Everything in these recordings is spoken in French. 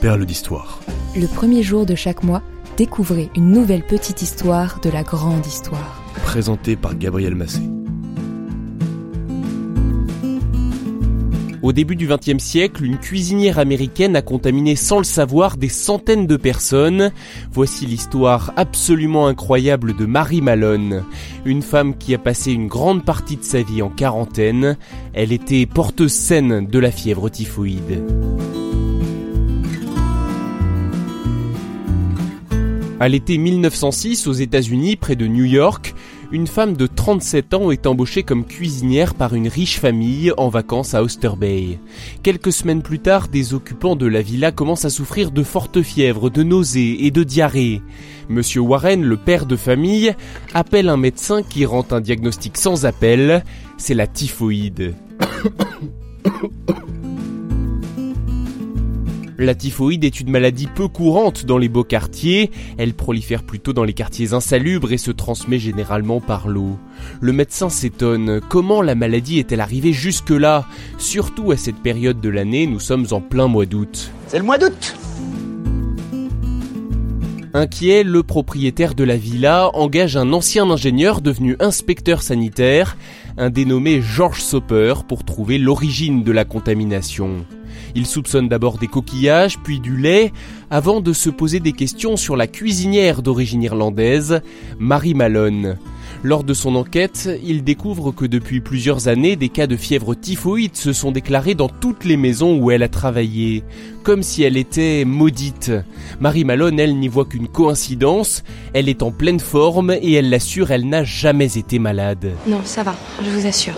Perle d'histoire. Le premier jour de chaque mois, découvrez une nouvelle petite histoire de la grande histoire. Présenté par Gabriel Massé. Au début du XXe siècle, une cuisinière américaine a contaminé sans le savoir des centaines de personnes. Voici l'histoire absolument incroyable de Marie Malone, une femme qui a passé une grande partie de sa vie en quarantaine. Elle était porteuse saine de la fièvre typhoïde. À l'été 1906, aux États-Unis, près de New York, une femme de 37 ans est embauchée comme cuisinière par une riche famille en vacances à Oyster Bay. Quelques semaines plus tard, des occupants de la villa commencent à souffrir de fortes fièvres, de nausées et de diarrhée. Monsieur Warren, le père de famille, appelle un médecin qui rend un diagnostic sans appel, c'est la typhoïde. La typhoïde est une maladie peu courante dans les beaux quartiers, elle prolifère plutôt dans les quartiers insalubres et se transmet généralement par l'eau. Le médecin s'étonne, comment la maladie est-elle arrivée jusque-là? Surtout à cette période de l'année, nous sommes en plein mois d'août. C'est le mois d'août Inquiet, le propriétaire de la villa engage un ancien ingénieur devenu inspecteur sanitaire, un dénommé George Soper, pour trouver l'origine de la contamination. Il soupçonne d'abord des coquillages, puis du lait, avant de se poser des questions sur la cuisinière d'origine irlandaise, Marie Malone. Lors de son enquête, il découvre que depuis plusieurs années, des cas de fièvre typhoïde se sont déclarés dans toutes les maisons où elle a travaillé, comme si elle était maudite. Marie Malone, elle n'y voit qu'une coïncidence, elle est en pleine forme et elle l'assure, elle n'a jamais été malade. Non, ça va, je vous assure.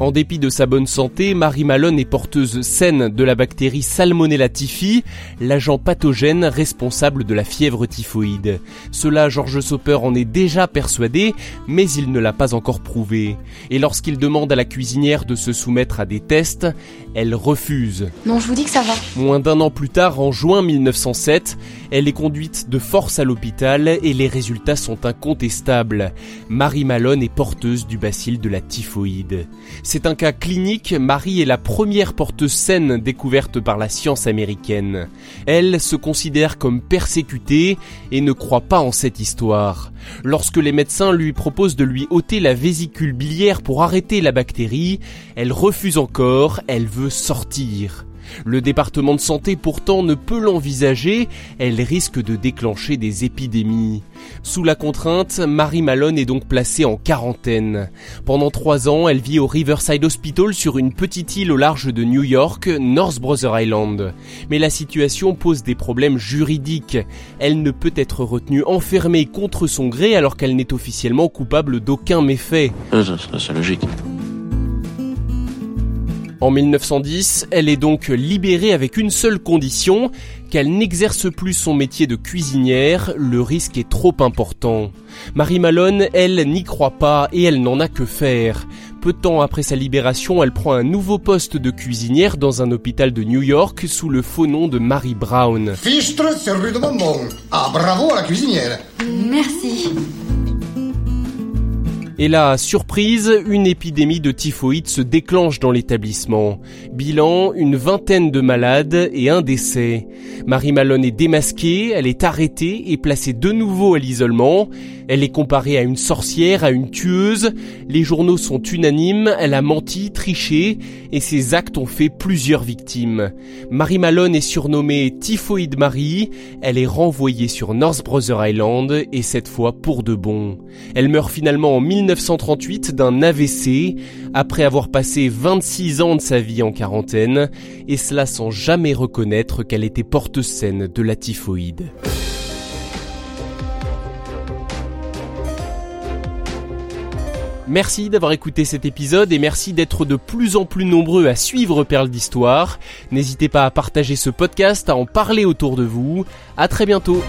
En dépit de sa bonne santé, Marie Malone est porteuse saine de la bactérie Salmonella typhi, l'agent pathogène responsable de la fièvre typhoïde. Cela, George Soper en est déjà persuadé, mais il ne l'a pas encore prouvé. Et lorsqu'il demande à la cuisinière de se soumettre à des tests, elle refuse. Non, je vous dis que ça va. Moins d'un an plus tard, en juin 1907, elle est conduite de force à l'hôpital et les résultats sont incontestables. Marie Malone est porteuse du bacille de la typhoïde. C'est un cas clinique, Marie est la première porteuse saine découverte par la science américaine. Elle se considère comme persécutée et ne croit pas en cette histoire. Lorsque les médecins lui proposent de lui ôter la vésicule biliaire pour arrêter la bactérie, elle refuse encore, elle veut sortir. Le département de santé pourtant ne peut l'envisager, elle risque de déclencher des épidémies. Sous la contrainte, Marie Malone est donc placée en quarantaine. Pendant trois ans, elle vit au Riverside Hospital sur une petite île au large de New York, North Brother Island. Mais la situation pose des problèmes juridiques. Elle ne peut être retenue enfermée contre son gré alors qu'elle n'est officiellement coupable d'aucun méfait. C'est logique. En 1910, elle est donc libérée avec une seule condition, qu'elle n'exerce plus son métier de cuisinière, le risque est trop important. Marie Malone, elle, n'y croit pas et elle n'en a que faire. Peu de temps après sa libération, elle prend un nouveau poste de cuisinière dans un hôpital de New York sous le faux nom de Mary Brown. Fichtre, c'est rue de bonbons. Ah, bravo à la cuisinière. Merci. Et là, surprise, une épidémie de typhoïde se déclenche dans l'établissement. Bilan, une vingtaine de malades et un décès. Marie Malone est démasquée, elle est arrêtée et placée de nouveau à l'isolement. Elle est comparée à une sorcière, à une tueuse. Les journaux sont unanimes, elle a menti, triché et ses actes ont fait plusieurs victimes. Marie Malone est surnommée Typhoïde Marie. Elle est renvoyée sur North Brother Island et cette fois pour de bon. Elle meurt finalement en 1938 d'un AVC après avoir passé 26 ans de sa vie en quarantaine et cela sans jamais reconnaître qu'elle était porteuse saine de la typhoïde. Merci d'avoir écouté cet épisode et merci d'être de plus en plus nombreux à suivre Perles d'Histoire. N'hésitez pas à partager ce podcast, à en parler autour de vous. À très bientôt.